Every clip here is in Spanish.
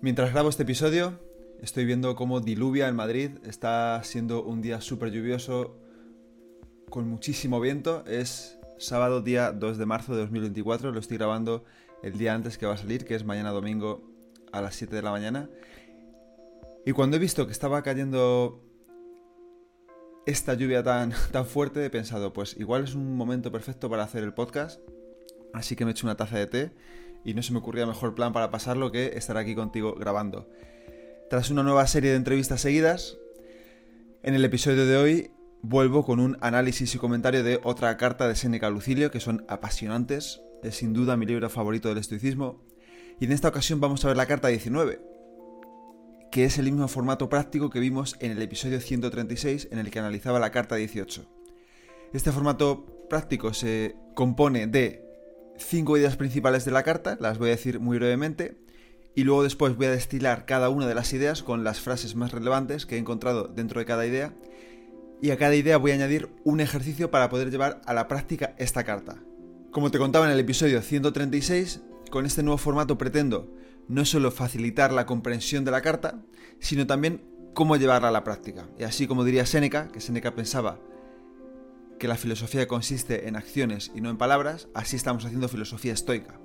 Mientras grabo este episodio, estoy viendo cómo diluvia en Madrid. Está siendo un día súper lluvioso, con muchísimo viento. Es sábado, día 2 de marzo de 2024. Lo estoy grabando el día antes que va a salir, que es mañana domingo a las 7 de la mañana. Y cuando he visto que estaba cayendo esta lluvia tan, tan fuerte, he pensado, pues igual es un momento perfecto para hacer el podcast. Así que me he hecho una taza de té y no se me ocurría mejor plan para pasarlo que estar aquí contigo grabando. Tras una nueva serie de entrevistas seguidas, en el episodio de hoy vuelvo con un análisis y comentario de otra carta de Seneca Lucilio que son apasionantes. Es sin duda mi libro favorito del estoicismo. Y en esta ocasión vamos a ver la carta 19, que es el mismo formato práctico que vimos en el episodio 136 en el que analizaba la carta 18. Este formato práctico se compone de cinco ideas principales de la carta, las voy a decir muy brevemente, y luego después voy a destilar cada una de las ideas con las frases más relevantes que he encontrado dentro de cada idea, y a cada idea voy a añadir un ejercicio para poder llevar a la práctica esta carta. Como te contaba en el episodio 136, con este nuevo formato pretendo no solo facilitar la comprensión de la carta, sino también cómo llevarla a la práctica. Y así como diría Séneca, que Séneca pensaba que la filosofía consiste en acciones y no en palabras, así estamos haciendo filosofía estoica.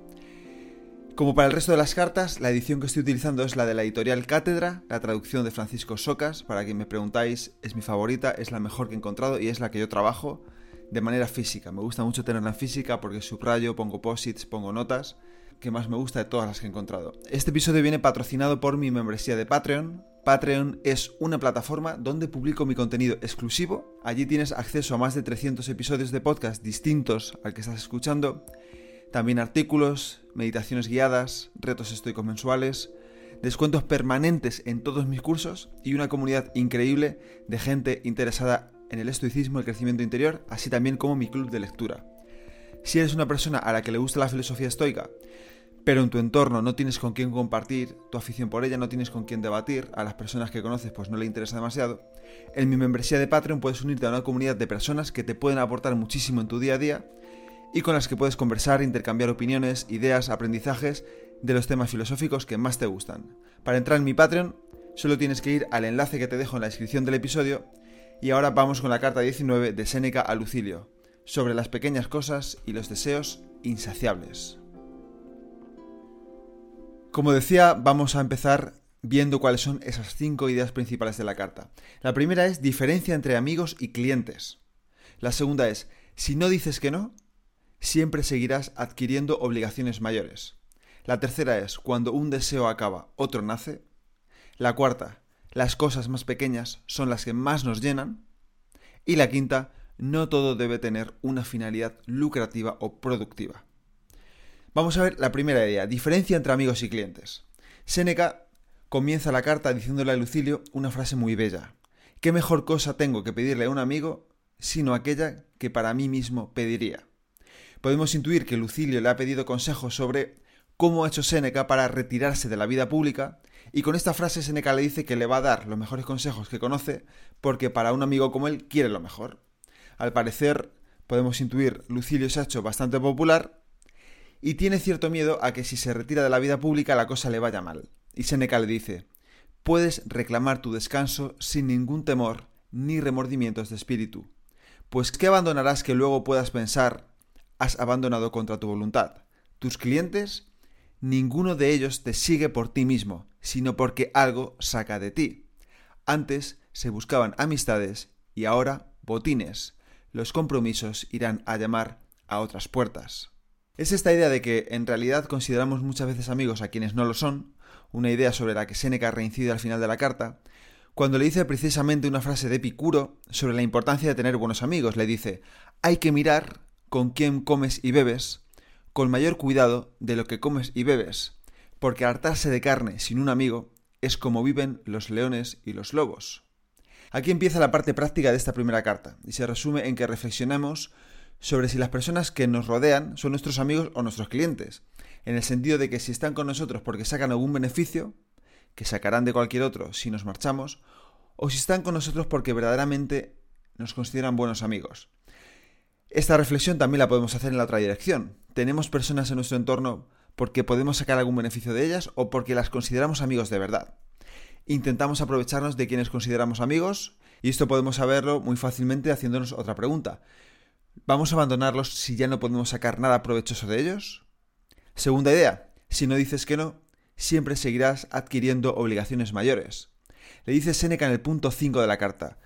Como para el resto de las cartas, la edición que estoy utilizando es la de la editorial Cátedra, la traducción de Francisco Socas, para quien me preguntáis, es mi favorita, es la mejor que he encontrado y es la que yo trabajo de manera física. Me gusta mucho tenerla en física porque subrayo, pongo posits, pongo notas que más me gusta de todas las que he encontrado. Este episodio viene patrocinado por mi membresía de Patreon. Patreon es una plataforma donde publico mi contenido exclusivo. Allí tienes acceso a más de 300 episodios de podcast distintos al que estás escuchando. También artículos, meditaciones guiadas, retos estoicos mensuales, descuentos permanentes en todos mis cursos y una comunidad increíble de gente interesada en el estoicismo y el crecimiento interior, así también como mi club de lectura. Si eres una persona a la que le gusta la filosofía estoica, pero en tu entorno no tienes con quién compartir tu afición por ella, no tienes con quién debatir, a las personas que conoces pues no le interesa demasiado, en mi membresía de Patreon puedes unirte a una comunidad de personas que te pueden aportar muchísimo en tu día a día y con las que puedes conversar, intercambiar opiniones, ideas, aprendizajes de los temas filosóficos que más te gustan. Para entrar en mi Patreon solo tienes que ir al enlace que te dejo en la descripción del episodio y ahora vamos con la carta 19 de Séneca a Lucilio, sobre las pequeñas cosas y los deseos insaciables. Como decía, vamos a empezar viendo cuáles son esas cinco ideas principales de la carta. La primera es diferencia entre amigos y clientes. La segunda es, si no dices que no, siempre seguirás adquiriendo obligaciones mayores. La tercera es, cuando un deseo acaba, otro nace. La cuarta, las cosas más pequeñas son las que más nos llenan. Y la quinta, no todo debe tener una finalidad lucrativa o productiva. Vamos a ver la primera idea, diferencia entre amigos y clientes. Séneca comienza la carta diciéndole a Lucilio una frase muy bella. ¿Qué mejor cosa tengo que pedirle a un amigo sino aquella que para mí mismo pediría? Podemos intuir que Lucilio le ha pedido consejos sobre cómo ha hecho Séneca para retirarse de la vida pública, y con esta frase Séneca le dice que le va a dar los mejores consejos que conoce, porque para un amigo como él quiere lo mejor. Al parecer, podemos intuir, Lucilio se ha hecho bastante popular y tiene cierto miedo a que si se retira de la vida pública la cosa le vaya mal. Y Seneca le dice, puedes reclamar tu descanso sin ningún temor ni remordimientos de espíritu, pues ¿qué abandonarás que luego puedas pensar has abandonado contra tu voluntad? Tus clientes, ninguno de ellos te sigue por ti mismo, sino porque algo saca de ti. Antes se buscaban amistades y ahora botines. Los compromisos irán a llamar a otras puertas. Es esta idea de que en realidad consideramos muchas veces amigos a quienes no lo son, una idea sobre la que Séneca reincide al final de la carta, cuando le dice precisamente una frase de Epicuro sobre la importancia de tener buenos amigos. Le dice, hay que mirar con quién comes y bebes, con mayor cuidado de lo que comes y bebes, porque hartarse de carne sin un amigo es como viven los leones y los lobos. Aquí empieza la parte práctica de esta primera carta, y se resume en que reflexionamos sobre si las personas que nos rodean son nuestros amigos o nuestros clientes, en el sentido de que si están con nosotros porque sacan algún beneficio, que sacarán de cualquier otro si nos marchamos, o si están con nosotros porque verdaderamente nos consideran buenos amigos. Esta reflexión también la podemos hacer en la otra dirección. Tenemos personas en nuestro entorno porque podemos sacar algún beneficio de ellas o porque las consideramos amigos de verdad. Intentamos aprovecharnos de quienes consideramos amigos y esto podemos saberlo muy fácilmente haciéndonos otra pregunta. ¿Vamos a abandonarlos si ya no podemos sacar nada provechoso de ellos? Segunda idea, si no dices que no, siempre seguirás adquiriendo obligaciones mayores. Le dice Séneca en el punto 5 de la carta,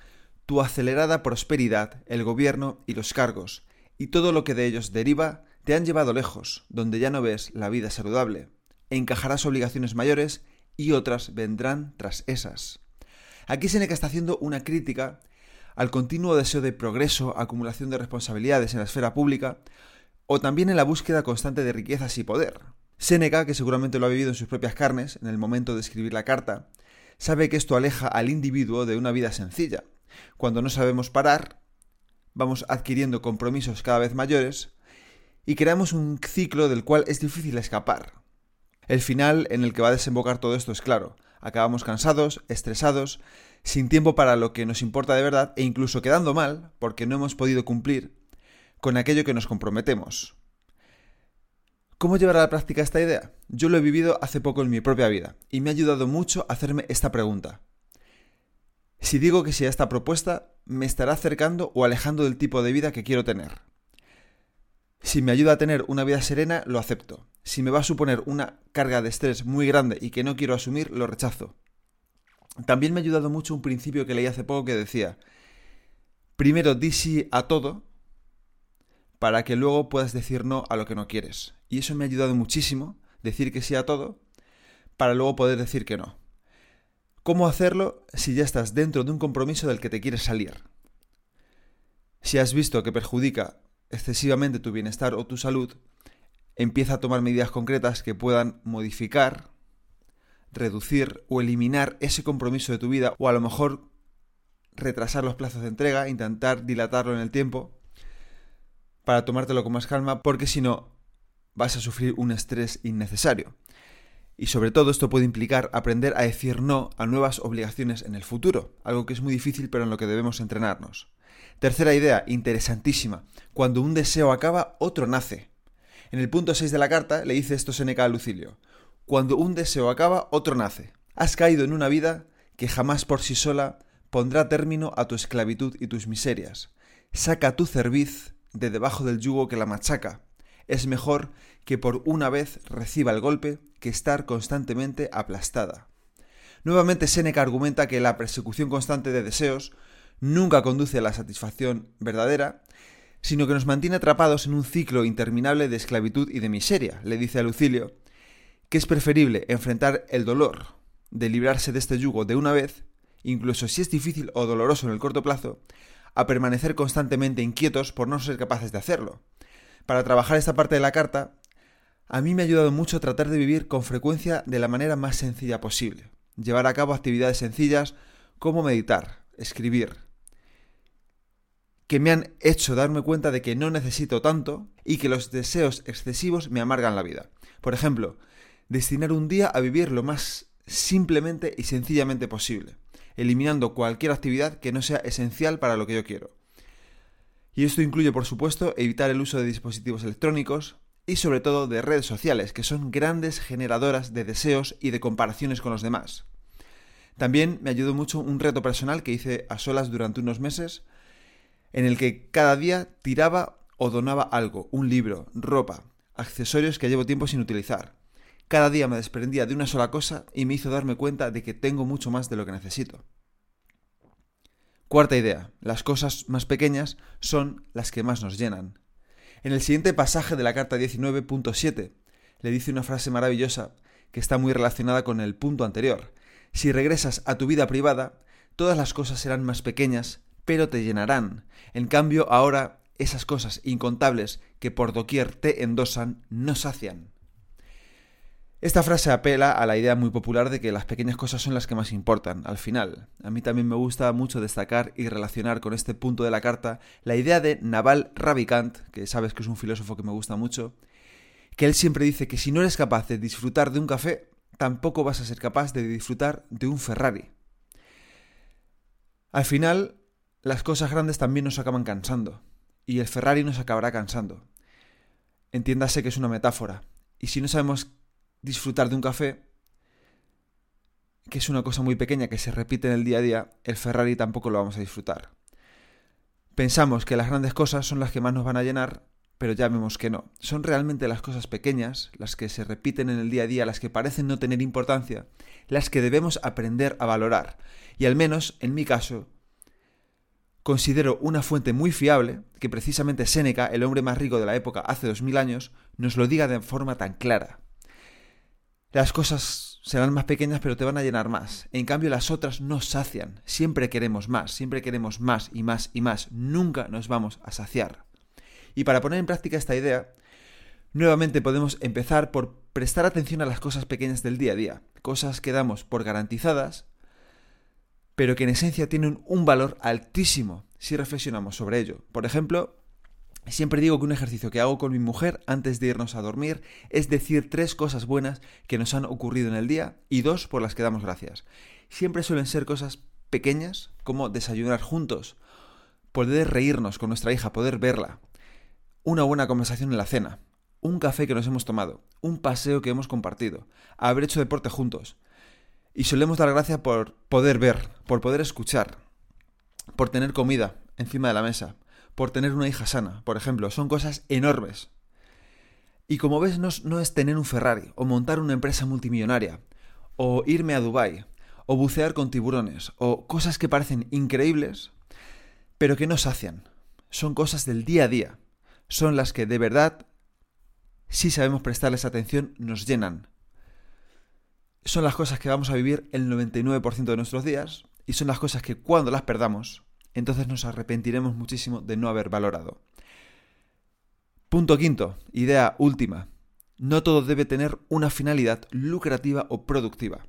tu acelerada prosperidad, el gobierno y los cargos, y todo lo que de ellos deriva, te han llevado lejos, donde ya no ves la vida saludable. Encajarás obligaciones mayores y otras vendrán tras esas. Aquí Seneca está haciendo una crítica al continuo deseo de progreso, acumulación de responsabilidades en la esfera pública, o también en la búsqueda constante de riquezas y poder. Seneca, que seguramente lo ha vivido en sus propias carnes en el momento de escribir la carta, sabe que esto aleja al individuo de una vida sencilla. Cuando no sabemos parar, vamos adquiriendo compromisos cada vez mayores y creamos un ciclo del cual es difícil escapar. El final en el que va a desembocar todo esto es claro. Acabamos cansados, estresados, sin tiempo para lo que nos importa de verdad e incluso quedando mal porque no hemos podido cumplir con aquello que nos comprometemos. ¿Cómo llevar a la práctica esta idea? Yo lo he vivido hace poco en mi propia vida y me ha ayudado mucho a hacerme esta pregunta. Si digo que si a esta propuesta me estará acercando o alejando del tipo de vida que quiero tener. Si me ayuda a tener una vida serena, lo acepto. Si me va a suponer una carga de estrés muy grande y que no quiero asumir, lo rechazo. También me ha ayudado mucho un principio que leí hace poco que decía, primero di sí a todo para que luego puedas decir no a lo que no quieres. Y eso me ha ayudado muchísimo, decir que sí a todo, para luego poder decir que no. ¿Cómo hacerlo si ya estás dentro de un compromiso del que te quieres salir? Si has visto que perjudica excesivamente tu bienestar o tu salud, empieza a tomar medidas concretas que puedan modificar, reducir o eliminar ese compromiso de tu vida o a lo mejor retrasar los plazos de entrega, intentar dilatarlo en el tiempo para tomártelo con más calma porque si no vas a sufrir un estrés innecesario. Y sobre todo esto puede implicar aprender a decir no a nuevas obligaciones en el futuro, algo que es muy difícil pero en lo que debemos entrenarnos. Tercera idea, interesantísima. Cuando un deseo acaba, otro nace. En el punto 6 de la carta le dice esto Seneca a Lucilio. Cuando un deseo acaba, otro nace. Has caído en una vida que jamás por sí sola pondrá término a tu esclavitud y tus miserias. Saca tu cerviz de debajo del yugo que la machaca. Es mejor que por una vez reciba el golpe que estar constantemente aplastada. Nuevamente Seneca argumenta que la persecución constante de deseos nunca conduce a la satisfacción verdadera, sino que nos mantiene atrapados en un ciclo interminable de esclavitud y de miseria. Le dice a Lucilio que es preferible enfrentar el dolor de librarse de este yugo de una vez, incluso si es difícil o doloroso en el corto plazo, a permanecer constantemente inquietos por no ser capaces de hacerlo. Para trabajar esta parte de la carta, a mí me ha ayudado mucho tratar de vivir con frecuencia de la manera más sencilla posible. Llevar a cabo actividades sencillas como meditar, escribir, que me han hecho darme cuenta de que no necesito tanto y que los deseos excesivos me amargan la vida. Por ejemplo, destinar un día a vivir lo más simplemente y sencillamente posible, eliminando cualquier actividad que no sea esencial para lo que yo quiero. Y esto incluye, por supuesto, evitar el uso de dispositivos electrónicos y sobre todo de redes sociales, que son grandes generadoras de deseos y de comparaciones con los demás. También me ayudó mucho un reto personal que hice a solas durante unos meses, en el que cada día tiraba o donaba algo, un libro, ropa, accesorios que llevo tiempo sin utilizar. Cada día me desprendía de una sola cosa y me hizo darme cuenta de que tengo mucho más de lo que necesito. Cuarta idea, las cosas más pequeñas son las que más nos llenan. En el siguiente pasaje de la carta 19.7 le dice una frase maravillosa que está muy relacionada con el punto anterior. Si regresas a tu vida privada, todas las cosas serán más pequeñas pero te llenarán. En cambio, ahora esas cosas incontables que por doquier te endosan no sacian. Esta frase apela a la idea muy popular de que las pequeñas cosas son las que más importan, al final. A mí también me gusta mucho destacar y relacionar con este punto de la carta la idea de Naval Ravikant, que sabes que es un filósofo que me gusta mucho, que él siempre dice que si no eres capaz de disfrutar de un café, tampoco vas a ser capaz de disfrutar de un Ferrari. Al final, las cosas grandes también nos acaban cansando, y el Ferrari nos acabará cansando. Entiéndase que es una metáfora, y si no sabemos disfrutar de un café, que es una cosa muy pequeña que se repite en el día a día, el Ferrari tampoco lo vamos a disfrutar. Pensamos que las grandes cosas son las que más nos van a llenar, pero ya vemos que no. Son realmente las cosas pequeñas, las que se repiten en el día a día, las que parecen no tener importancia, las que debemos aprender a valorar. Y al menos, en mi caso, considero una fuente muy fiable que precisamente Séneca, el hombre más rico de la época hace dos mil años, nos lo diga de forma tan clara las cosas serán más pequeñas pero te van a llenar más. En cambio las otras nos sacian. Siempre queremos más, siempre queremos más y más y más. Nunca nos vamos a saciar. Y para poner en práctica esta idea, nuevamente podemos empezar por prestar atención a las cosas pequeñas del día a día. Cosas que damos por garantizadas, pero que en esencia tienen un valor altísimo si reflexionamos sobre ello. Por ejemplo, Siempre digo que un ejercicio que hago con mi mujer antes de irnos a dormir es decir tres cosas buenas que nos han ocurrido en el día y dos por las que damos gracias. Siempre suelen ser cosas pequeñas como desayunar juntos, poder reírnos con nuestra hija, poder verla, una buena conversación en la cena, un café que nos hemos tomado, un paseo que hemos compartido, haber hecho deporte juntos. Y solemos dar gracias por poder ver, por poder escuchar, por tener comida encima de la mesa, por tener una hija sana, por ejemplo. Son cosas enormes. Y como ves, no, es tener un Ferrari, o montar una empresa multimillonaria, o irme a Dubái, o bucear con tiburones, o cosas que parecen increíbles, pero que no sacian. Son cosas del día a día. Son las que de verdad, si sabemos prestarles atención, nos llenan. Son las cosas que vamos a vivir el 99% de nuestros días, y son las cosas que cuando las perdamos, entonces nos arrepentiremos muchísimo de no haber valorado. Punto quinto, idea última. No todo debe tener una finalidad lucrativa o productiva.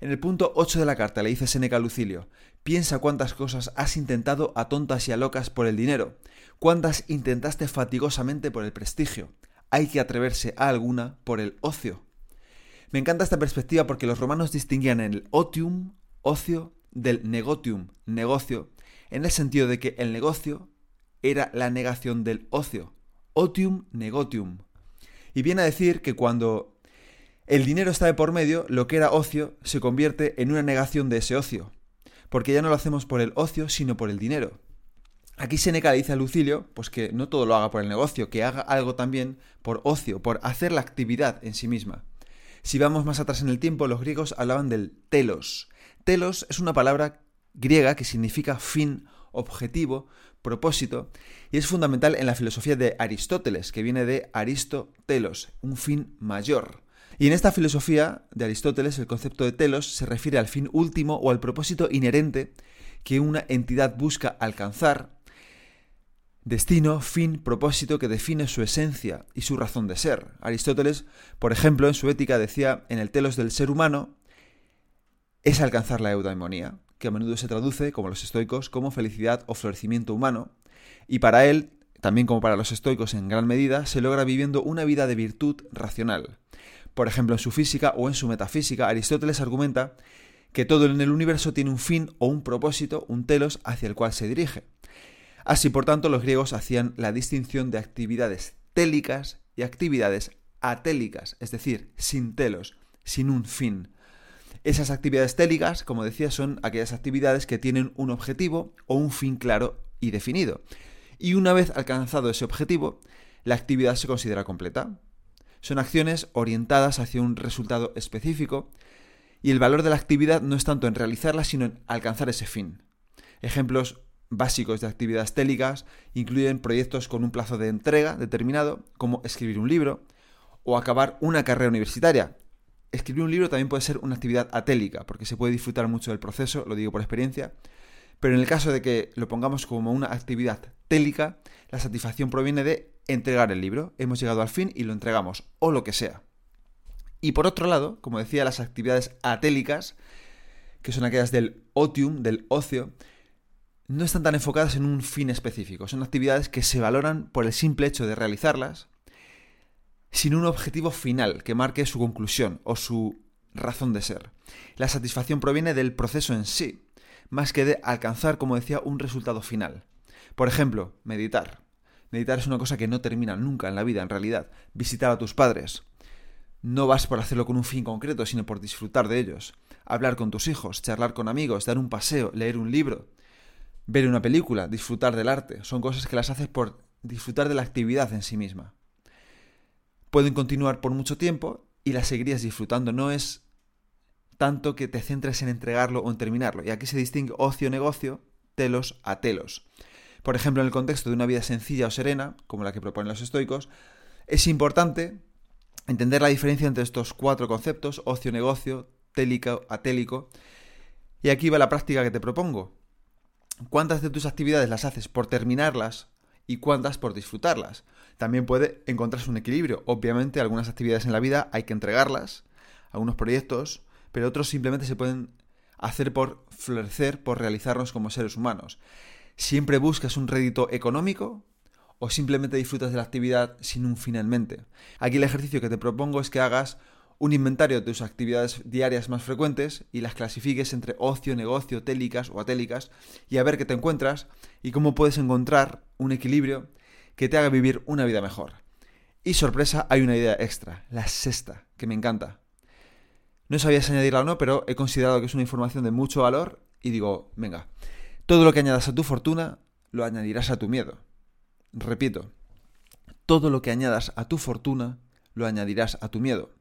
En el punto 8 de la carta le dice Seneca Lucilio, piensa cuántas cosas has intentado a tontas y a locas por el dinero, cuántas intentaste fatigosamente por el prestigio. Hay que atreverse a alguna por el ocio. Me encanta esta perspectiva porque los romanos distinguían el otium, ocio, del negotium, negocio, en el sentido de que el negocio era la negación del ocio, otium negotium. Y viene a decir que cuando el dinero está de por medio, lo que era ocio se convierte en una negación de ese ocio, porque ya no lo hacemos por el ocio, sino por el dinero. Aquí Seneca le dice a Lucilio, pues que no todo lo haga por el negocio, que haga algo también por ocio, por hacer la actividad en sí misma. Si vamos más atrás en el tiempo, los griegos hablaban del telos. Telos es una palabra griega que significa fin, objetivo, propósito, y es fundamental en la filosofía de Aristóteles, que viene de Aristotelos, un fin mayor. Y en esta filosofía de Aristóteles el concepto de telos se refiere al fin último o al propósito inherente que una entidad busca alcanzar, destino, fin, propósito que define su esencia y su razón de ser. Aristóteles, por ejemplo, en su ética decía, en el telos del ser humano es alcanzar la eudaimonía, que a menudo se traduce, como los estoicos, como felicidad o florecimiento humano, y para él, también como para los estoicos en gran medida, se logra viviendo una vida de virtud racional. Por ejemplo, en su física o en su metafísica, Aristóteles argumenta que todo en el universo tiene un fin o un propósito, un telos hacia el cual se dirige. Así, por tanto, los griegos hacían la distinción de actividades télicas y actividades atélicas, es decir, sin telos, sin un fin. Esas actividades télicas, como decía, son aquellas actividades que tienen un objetivo o un fin claro y definido. Y una vez alcanzado ese objetivo, la actividad se considera completa. Son acciones orientadas hacia un resultado específico y el valor de la actividad no es tanto en realizarla, sino en alcanzar ese fin. Ejemplos básicos de actividades télicas incluyen proyectos con un plazo de entrega determinado, como escribir un libro, o acabar una carrera universitaria, escribir un libro también puede ser una actividad atélica, porque se puede disfrutar mucho del proceso, lo digo por experiencia, pero en el caso de que lo pongamos como una actividad télica, la satisfacción proviene de entregar el libro. Hemos llegado al fin y lo entregamos, o lo que sea. Y por otro lado, como decía, las actividades atélicas, que son aquellas del otium, del ocio, no están tan enfocadas en un fin específico. Son actividades que se valoran por el simple hecho de realizarlas, sin un objetivo final que marque su conclusión o su razón de ser. La satisfacción proviene del proceso en sí, más que de alcanzar, como decía, un resultado final. Por ejemplo, meditar. Meditar es una cosa que no termina nunca en la vida, en realidad. Visitar a tus padres. No vas por hacerlo con un fin concreto, sino por disfrutar de ellos. Hablar con tus hijos, charlar con amigos, dar un paseo, leer un libro, ver una película, disfrutar del arte. Son cosas que las haces por disfrutar de la actividad en sí misma. Pueden continuar por mucho tiempo y las seguirías disfrutando. No es tanto que te centres en entregarlo o en terminarlo. Y aquí se distingue ocio-negocio, telos a telos. Por ejemplo, en el contexto de una vida sencilla o serena, como la que proponen los estoicos, es importante entender la diferencia entre estos cuatro conceptos, ocio-negocio, télico, atélico. Y aquí va la práctica que te propongo. ¿Cuántas de tus actividades las haces por terminarlas y cuántas por disfrutarlas? También puede encontrarse un equilibrio. Obviamente, algunas actividades en la vida hay que entregarlas, algunos proyectos, pero otros simplemente se pueden hacer por florecer, por realizarnos como seres humanos. ¿Siempre buscas un rédito económico o simplemente disfrutas de la actividad sin un finalmente? Aquí el ejercicio que te propongo es que hagas un inventario de tus actividades diarias más frecuentes y las clasifiques entre ocio, negocio, télicas o atélicas y a ver qué te encuentras y cómo puedes encontrar un equilibrio que te haga vivir una vida mejor. Y sorpresa, hay una idea extra, la sexta, que me encanta. No sabía si añadirla o no, pero he considerado que es una información de mucho valor y digo, venga, todo lo que añadas a tu fortuna, lo añadirás a tu miedo. Repito, todo lo que añadas a tu fortuna, lo añadirás a tu miedo.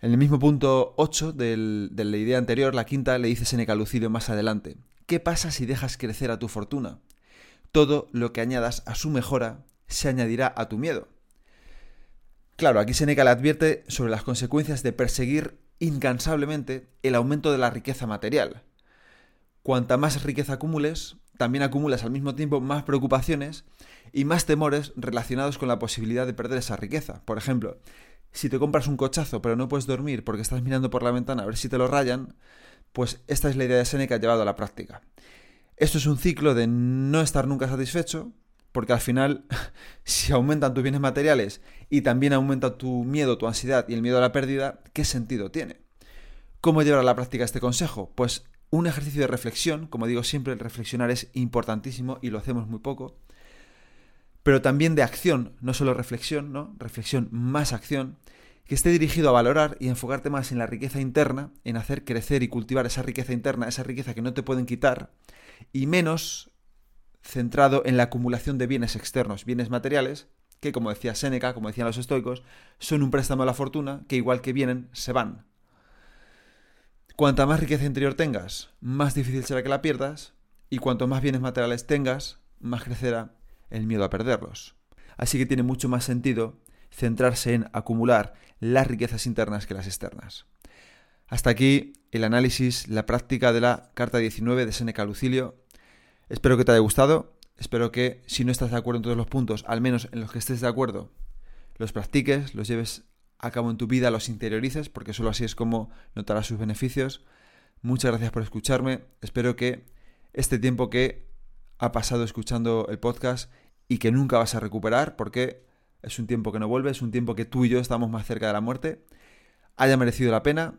En el mismo punto 8 de la idea anterior, la quinta, le dice Seneca Lucidio más adelante, ¿qué pasa si dejas crecer a tu fortuna? Todo lo que añadas a su mejora se añadirá a tu miedo. Claro, aquí Seneca le advierte sobre las consecuencias de perseguir incansablemente el aumento de la riqueza material, Cuanta más riqueza acumules, también acumulas al mismo tiempo más preocupaciones y más temores relacionados con la posibilidad de perder esa riqueza. Por ejemplo, si te compras un cochazo pero no puedes dormir porque estás mirando por la ventana a ver si te lo rayan, pues esta es la idea de Seneca llevado a la práctica. Esto es un ciclo de no estar nunca satisfecho, porque al final, si aumentan tus bienes materiales y también aumenta tu miedo, tu ansiedad y el miedo a la pérdida, ¿qué sentido tiene? ¿Cómo llevar a la práctica este consejo? Pues un ejercicio de reflexión, como digo siempre, el reflexionar es importantísimo y lo hacemos muy poco, pero también de acción, no solo reflexión, ¿no? Reflexión más acción, que esté dirigido a valorar y enfocarte más en la riqueza interna, en hacer crecer y cultivar esa riqueza interna, esa riqueza que no te pueden quitar, y menos centrado en la acumulación de bienes externos, bienes materiales, que como decía Séneca, como decían los estoicos, son un préstamo a la fortuna que igual que vienen, se van. Cuanta más riqueza interior tengas, más difícil será que la pierdas, y cuanto más bienes materiales tengas, más crecerá el miedo a perderlos. Así que tiene mucho más sentido centrarse en acumular las riquezas internas que las externas. Hasta aquí el análisis, la práctica de la carta 19 de Seneca Lucilio. Espero que te haya gustado, espero que si no estás de acuerdo en todos los puntos, al menos en los que estés de acuerdo, los practiques, los lleves a cabo en tu vida los interiorices, porque solo así es como notarás sus beneficios. Muchas gracias por escucharme. Espero que este tiempo que ha pasado escuchando el podcast y que nunca vas a recuperar, porque es un tiempo que no vuelve, es un tiempo que tú y yo estamos más cerca de la muerte, haya merecido la pena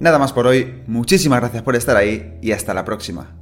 Nada más por hoy, muchísimas gracias por estar ahí y hasta la próxima.